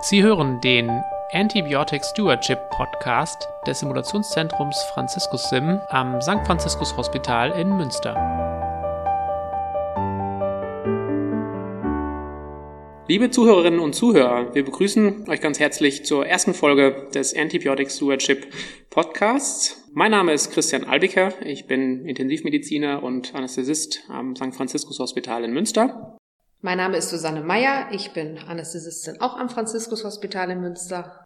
Sie hören den Antibiotic Stewardship Podcast des Simulationszentrums Franziskus Sim am St. Franziskus Hospital in Münster. Liebe Zuhörerinnen und Zuhörer, wir begrüßen euch ganz herzlich zur ersten Folge des Antibiotic Stewardship Podcasts. Mein Name ist Christian Albiker, ich bin Intensivmediziner und Anästhesist am St. Franziskus Hospital in Münster. Mein Name ist Susanne Meyer, ich bin Anästhesistin auch am Franziskus Hospital in Münster.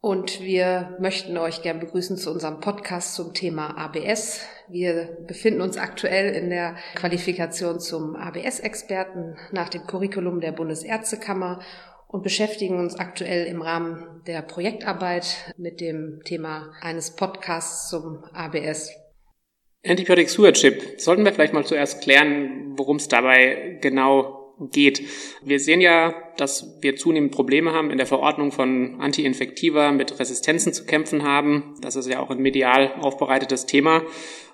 Und wir möchten euch gern begrüßen zu unserem Podcast zum Thema ABS. Wir befinden uns aktuell in der Qualifikation zum ABS-Experten nach dem Curriculum der Bundesärztekammer und beschäftigen uns aktuell im Rahmen der Projektarbeit mit dem Thema eines Podcasts zum ABS. Antibiotic Stewardship. Sollten wir vielleicht mal zuerst klären, worum es dabei genau geht. Wir sehen ja, dass wir zunehmend Probleme haben in der Verordnung von Antiinfektiva mit Resistenzen zu kämpfen haben. Das ist ja auch ein medial aufbereitetes Thema.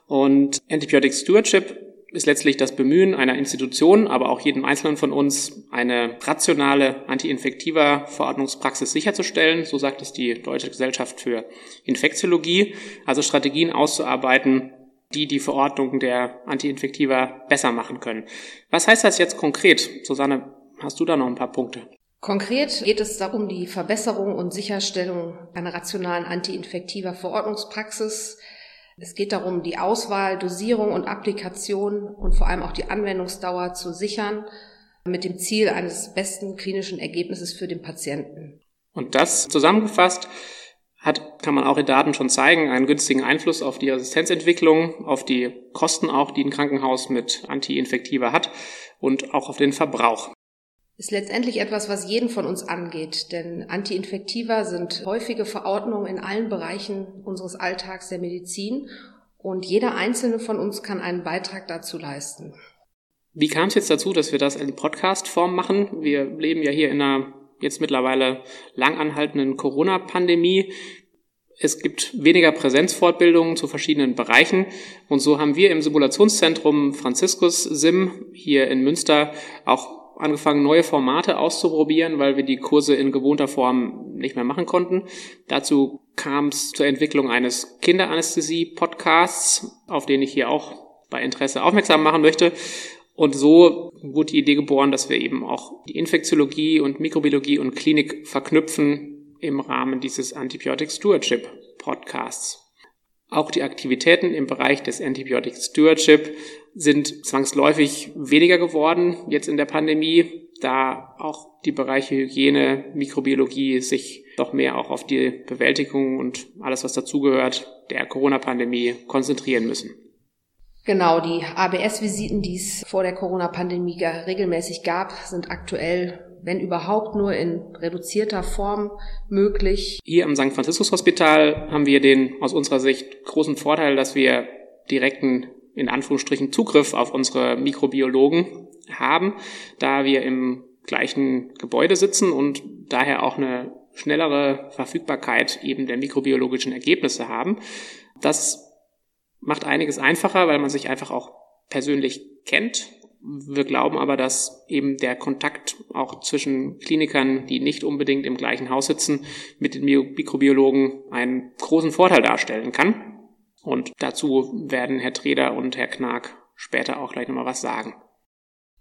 Und Antibiotic Stewardship ist letztlich das Bemühen einer Institution, aber auch jedem Einzelnen von uns, eine rationale antiinfektiva Verordnungspraxis sicherzustellen. So sagt es die Deutsche Gesellschaft für Infektiologie. Also Strategien auszuarbeiten, die die Verordnung der Antiinfektiva besser machen können. Was heißt das jetzt konkret? Susanne, hast du da noch ein paar Punkte? Konkret geht es darum, die Verbesserung und Sicherstellung einer rationalen antiinfektiver Verordnungspraxis. Es geht darum, die Auswahl, Dosierung und Applikation und vor allem auch die Anwendungsdauer zu sichern, mit dem Ziel eines besten klinischen Ergebnisses für den Patienten. Und das zusammengefasst hat, kann man auch in Daten schon zeigen, einen günstigen Einfluss auf die Resistenzentwicklung, auf die Kosten auch, die ein Krankenhaus mit Antiinfektiva hat und auch auf den Verbrauch. Ist letztendlich etwas, was jeden von uns angeht, denn Antiinfektiva sind häufige Verordnungen in allen Bereichen unseres Alltags der Medizin und jeder einzelne von uns kann einen Beitrag dazu leisten. Wie kam es jetzt dazu, dass wir das in Podcast-Form machen? Wir leben ja hier in einer jetzt mittlerweile lang anhaltenden Corona-Pandemie. Es gibt weniger Präsenzfortbildungen zu verschiedenen Bereichen. Und so haben wir im Simulationszentrum Franziskus Sim hier in Münster auch angefangen, neue Formate auszuprobieren, weil wir die Kurse in gewohnter Form nicht mehr machen konnten. Dazu kam es zur Entwicklung eines Kinderanästhesie-Podcasts, auf den ich hier auch bei Interesse aufmerksam machen möchte. Und so die Idee geboren, dass wir eben auch die Infektiologie und Mikrobiologie und Klinik verknüpfen im Rahmen dieses Antibiotic Stewardship Podcasts. Auch die Aktivitäten im Bereich des Antibiotic Stewardship sind zwangsläufig weniger geworden jetzt in der Pandemie, da auch die Bereiche Hygiene, Mikrobiologie sich doch mehr auch auf die Bewältigung und alles, was dazugehört, der Corona-Pandemie konzentrieren müssen. Genau, die ABS-Visiten, die es vor der Corona-Pandemie regelmäßig gab, sind aktuell wenn überhaupt nur in reduzierter Form möglich. Hier im St. Franziskus Hospital haben wir den aus unserer Sicht großen Vorteil, dass wir direkten in Anführungsstrichen Zugriff auf unsere Mikrobiologen haben, da wir im gleichen Gebäude sitzen und daher auch eine schnellere Verfügbarkeit eben der mikrobiologischen Ergebnisse haben. Das macht einiges einfacher, weil man sich einfach auch persönlich kennt. Wir glauben aber, dass eben der Kontakt auch zwischen Klinikern, die nicht unbedingt im gleichen Haus sitzen, mit den Mikrobiologen einen großen Vorteil darstellen kann. Und dazu werden Herr Treder und Herr Knag später auch gleich nochmal was sagen.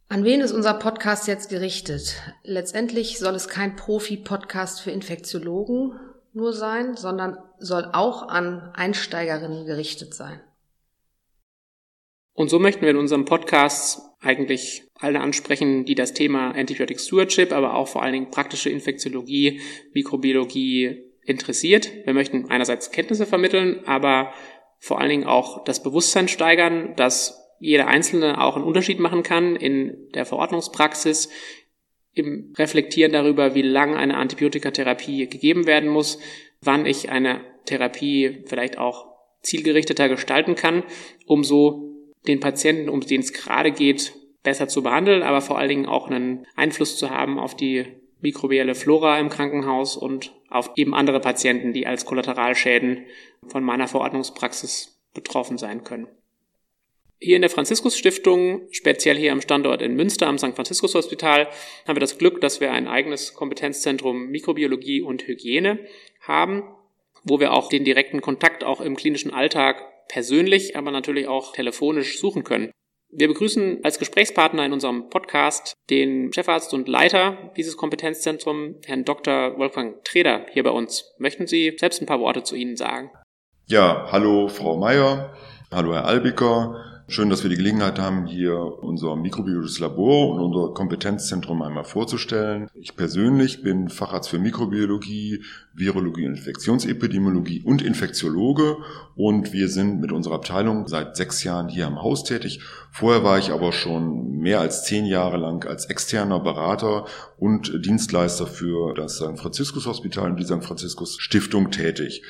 An wen ist unser Podcast jetzt gerichtet? Letztendlich soll es kein Profi-Podcast für Infektiologen nur sein, sondern soll auch an Einsteigerinnen gerichtet sein. Und so möchten wir in unserem Podcast eigentlich alle ansprechen, die das Thema Antibiotic Stewardship, aber auch vor allen Dingen praktische Infektiologie, Mikrobiologie interessiert. Wir möchten einerseits Kenntnisse vermitteln, aber vor allen Dingen auch das Bewusstsein steigern, dass jeder Einzelne auch einen Unterschied machen kann in der Verordnungspraxis, im Reflektieren darüber, wie lange eine Antibiotikatherapie gegeben werden muss, wann ich eine Therapie vielleicht auch zielgerichteter gestalten kann, um so den Patienten, um den es gerade geht, besser zu behandeln, aber vor allen Dingen auch einen Einfluss zu haben auf die mikrobielle Flora im Krankenhaus und auf eben andere Patienten, die als Kollateralschäden von meiner Verordnungspraxis betroffen sein können. Hier in der Franziskus Stiftung, speziell hier am Standort in Münster am St. Franziskus Hospital, haben wir das Glück, dass wir ein eigenes Kompetenzzentrum Mikrobiologie und Hygiene haben, wo wir auch den direkten Kontakt auch im klinischen Alltag persönlich, aber natürlich auch telefonisch suchen können. Wir begrüßen als Gesprächspartner in unserem Podcast den Chefarzt und Leiter dieses Kompetenzzentrum, Herrn Dr. Wolfgang Treder, hier bei uns. Möchten Sie selbst ein paar Worte zu Ihnen sagen? Ja, hallo Frau Meier, hallo Herr Albiker. Schön, dass wir die Gelegenheit haben, hier unser mikrobiologisches Labor und unser Kompetenzzentrum einmal vorzustellen. Ich persönlich bin Facharzt für Mikrobiologie, Virologie und Infektionsepidemiologie und Infektiologe und wir sind mit unserer Abteilung seit sechs Jahren hier am Haus tätig. Vorher war ich aber schon mehr als zehn Jahre lang als externer Berater und Dienstleister für das St. Franziskus Hospital und die St. Franziskus Stiftung tätig.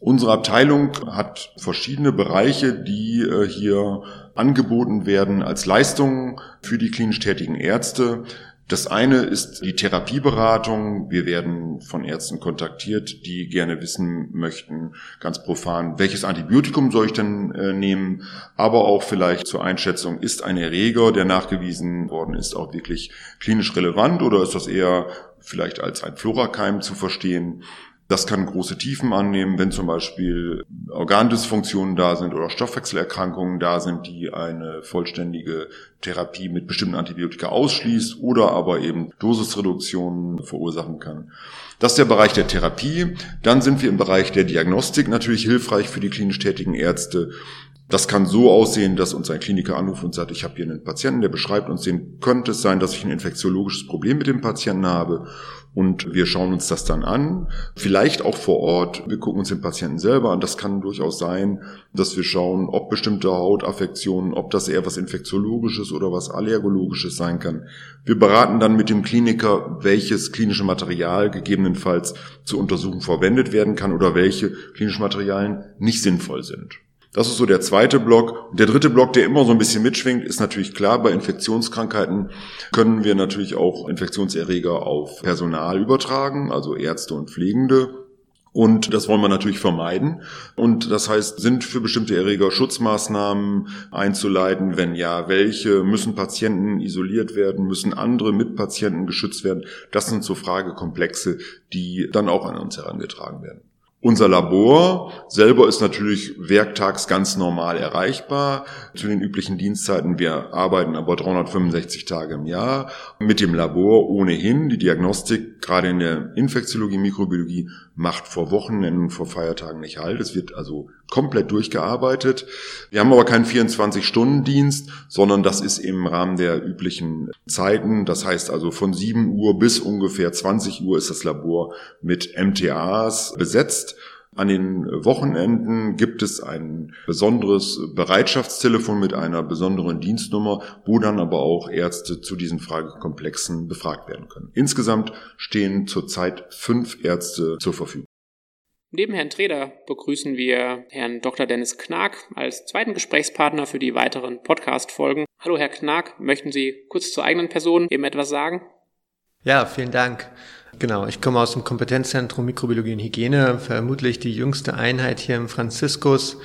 Unsere Abteilung hat verschiedene Bereiche, die äh, hier angeboten werden als Leistungen für die klinisch tätigen Ärzte. Das eine ist die Therapieberatung. Wir werden von Ärzten kontaktiert, die gerne wissen möchten, ganz profan, welches Antibiotikum soll ich denn äh, nehmen, aber auch vielleicht zur Einschätzung, ist ein Erreger, der nachgewiesen worden ist, auch wirklich klinisch relevant oder ist das eher vielleicht als ein Florakeim zu verstehen? Das kann große Tiefen annehmen, wenn zum Beispiel Organdysfunktionen da sind oder Stoffwechselerkrankungen da sind, die eine vollständige Therapie mit bestimmten Antibiotika ausschließt oder aber eben Dosisreduktionen verursachen kann. Das ist der Bereich der Therapie. Dann sind wir im Bereich der Diagnostik natürlich hilfreich für die klinisch tätigen Ärzte. Das kann so aussehen, dass uns ein Kliniker anruft und sagt, ich habe hier einen Patienten, der beschreibt uns den, könnte es sein, dass ich ein infektiologisches Problem mit dem Patienten habe und wir schauen uns das dann an, vielleicht auch vor Ort. Wir gucken uns den Patienten selber an. Das kann durchaus sein, dass wir schauen, ob bestimmte Hautaffektionen, ob das eher was Infektiologisches oder was Allergologisches sein kann. Wir beraten dann mit dem Kliniker, welches klinische Material gegebenenfalls zur Untersuchung verwendet werden kann oder welche klinischen Materialien nicht sinnvoll sind. Das ist so der zweite Block. Und der dritte Block, der immer so ein bisschen mitschwingt, ist natürlich klar, bei Infektionskrankheiten können wir natürlich auch Infektionserreger auf Personal übertragen, also Ärzte und Pflegende. Und das wollen wir natürlich vermeiden. Und das heißt, sind für bestimmte Erreger Schutzmaßnahmen einzuleiten? Wenn ja, welche? Müssen Patienten isoliert werden? Müssen andere Mitpatienten geschützt werden? Das sind so Fragekomplexe, die dann auch an uns herangetragen werden. Unser Labor selber ist natürlich werktags ganz normal erreichbar zu den üblichen Dienstzeiten. Wir arbeiten aber 365 Tage im Jahr mit dem Labor ohnehin. Die Diagnostik, gerade in der Infektiologie, Mikrobiologie, macht vor Wochenenden, vor Feiertagen nicht halt. Es wird also komplett durchgearbeitet. Wir haben aber keinen 24-Stunden-Dienst, sondern das ist im Rahmen der üblichen Zeiten. Das heißt also von 7 Uhr bis ungefähr 20 Uhr ist das Labor mit MTAs besetzt. An den Wochenenden gibt es ein besonderes Bereitschaftstelefon mit einer besonderen Dienstnummer, wo dann aber auch Ärzte zu diesen Fragekomplexen befragt werden können. Insgesamt stehen zurzeit fünf Ärzte zur Verfügung. Neben Herrn Treder begrüßen wir Herrn Dr. Dennis Knag als zweiten Gesprächspartner für die weiteren Podcast-Folgen. Hallo, Herr Knag, möchten Sie kurz zur eigenen Person eben etwas sagen? Ja, vielen Dank. Genau, ich komme aus dem Kompetenzzentrum Mikrobiologie und Hygiene, vermutlich die jüngste Einheit hier im Franziskus,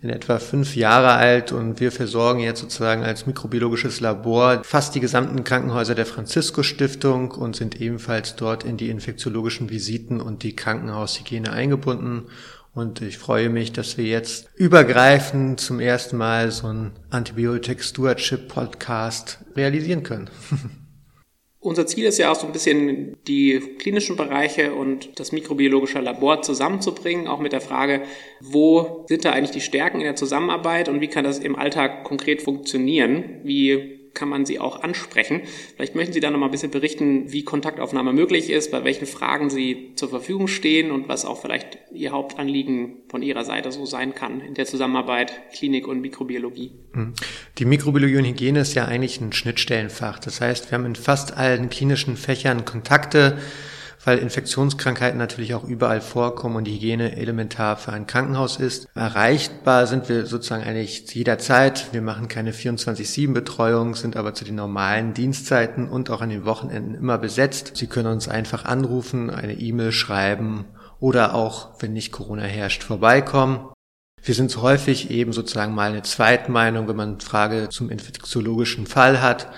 in etwa fünf Jahre alt und wir versorgen jetzt sozusagen als mikrobiologisches Labor fast die gesamten Krankenhäuser der Franziskus Stiftung und sind ebenfalls dort in die infektiologischen Visiten und die Krankenhaushygiene eingebunden. Und ich freue mich, dass wir jetzt übergreifend zum ersten Mal so einen Antibiotic Stewardship Podcast realisieren können. Unser Ziel ist ja auch so ein bisschen die klinischen Bereiche und das mikrobiologische Labor zusammenzubringen, auch mit der Frage, wo sind da eigentlich die Stärken in der Zusammenarbeit und wie kann das im Alltag konkret funktionieren? Wie kann man sie auch ansprechen. Vielleicht möchten Sie da noch mal ein bisschen berichten, wie Kontaktaufnahme möglich ist, bei welchen Fragen Sie zur Verfügung stehen und was auch vielleicht Ihr Hauptanliegen von Ihrer Seite so sein kann in der Zusammenarbeit Klinik und Mikrobiologie. Mhm. Die Mikrobiologie und Hygiene ist ja eigentlich ein Schnittstellenfach. Das heißt, wir haben in fast allen klinischen Fächern Kontakte weil Infektionskrankheiten natürlich auch überall vorkommen und die Hygiene elementar für ein Krankenhaus ist. Erreichbar sind wir sozusagen eigentlich jederzeit. Wir machen keine 24-7-Betreuung, sind aber zu den normalen Dienstzeiten und auch an den Wochenenden immer besetzt. Sie können uns einfach anrufen, eine E-Mail schreiben oder auch, wenn nicht Corona herrscht, vorbeikommen. Wir sind häufig eben sozusagen mal eine Zweitmeinung, wenn man eine Frage zum infektiologischen Fall hat,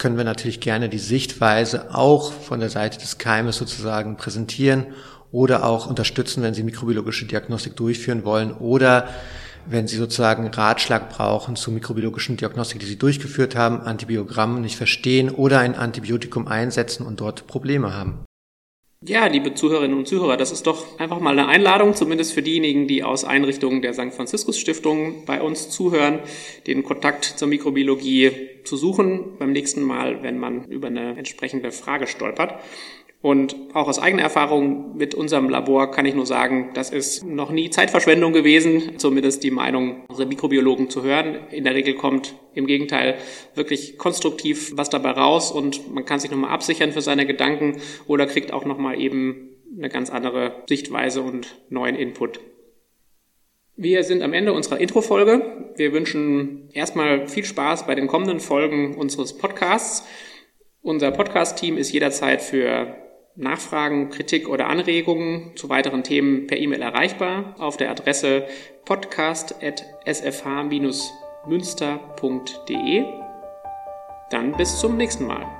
können wir natürlich gerne die Sichtweise auch von der Seite des Keimes sozusagen präsentieren oder auch unterstützen, wenn Sie mikrobiologische Diagnostik durchführen wollen oder wenn Sie sozusagen Ratschlag brauchen zur mikrobiologischen Diagnostik, die Sie durchgeführt haben, Antibiogramm nicht verstehen oder ein Antibiotikum einsetzen und dort Probleme haben. Ja, liebe Zuhörerinnen und Zuhörer, das ist doch einfach mal eine Einladung, zumindest für diejenigen, die aus Einrichtungen der St. Franziskus Stiftung bei uns zuhören, den Kontakt zur Mikrobiologie zu suchen beim nächsten Mal, wenn man über eine entsprechende Frage stolpert. Und auch aus eigener Erfahrung mit unserem Labor kann ich nur sagen, das ist noch nie Zeitverschwendung gewesen, zumindest die Meinung unserer Mikrobiologen zu hören. In der Regel kommt im Gegenteil wirklich konstruktiv was dabei raus und man kann sich nochmal absichern für seine Gedanken oder kriegt auch nochmal eben eine ganz andere Sichtweise und neuen Input. Wir sind am Ende unserer Intro-Folge. Wir wünschen erstmal viel Spaß bei den kommenden Folgen unseres Podcasts. Unser Podcast-Team ist jederzeit für Nachfragen, Kritik oder Anregungen zu weiteren Themen per E-Mail erreichbar auf der Adresse podcast.sfh-münster.de. Dann bis zum nächsten Mal.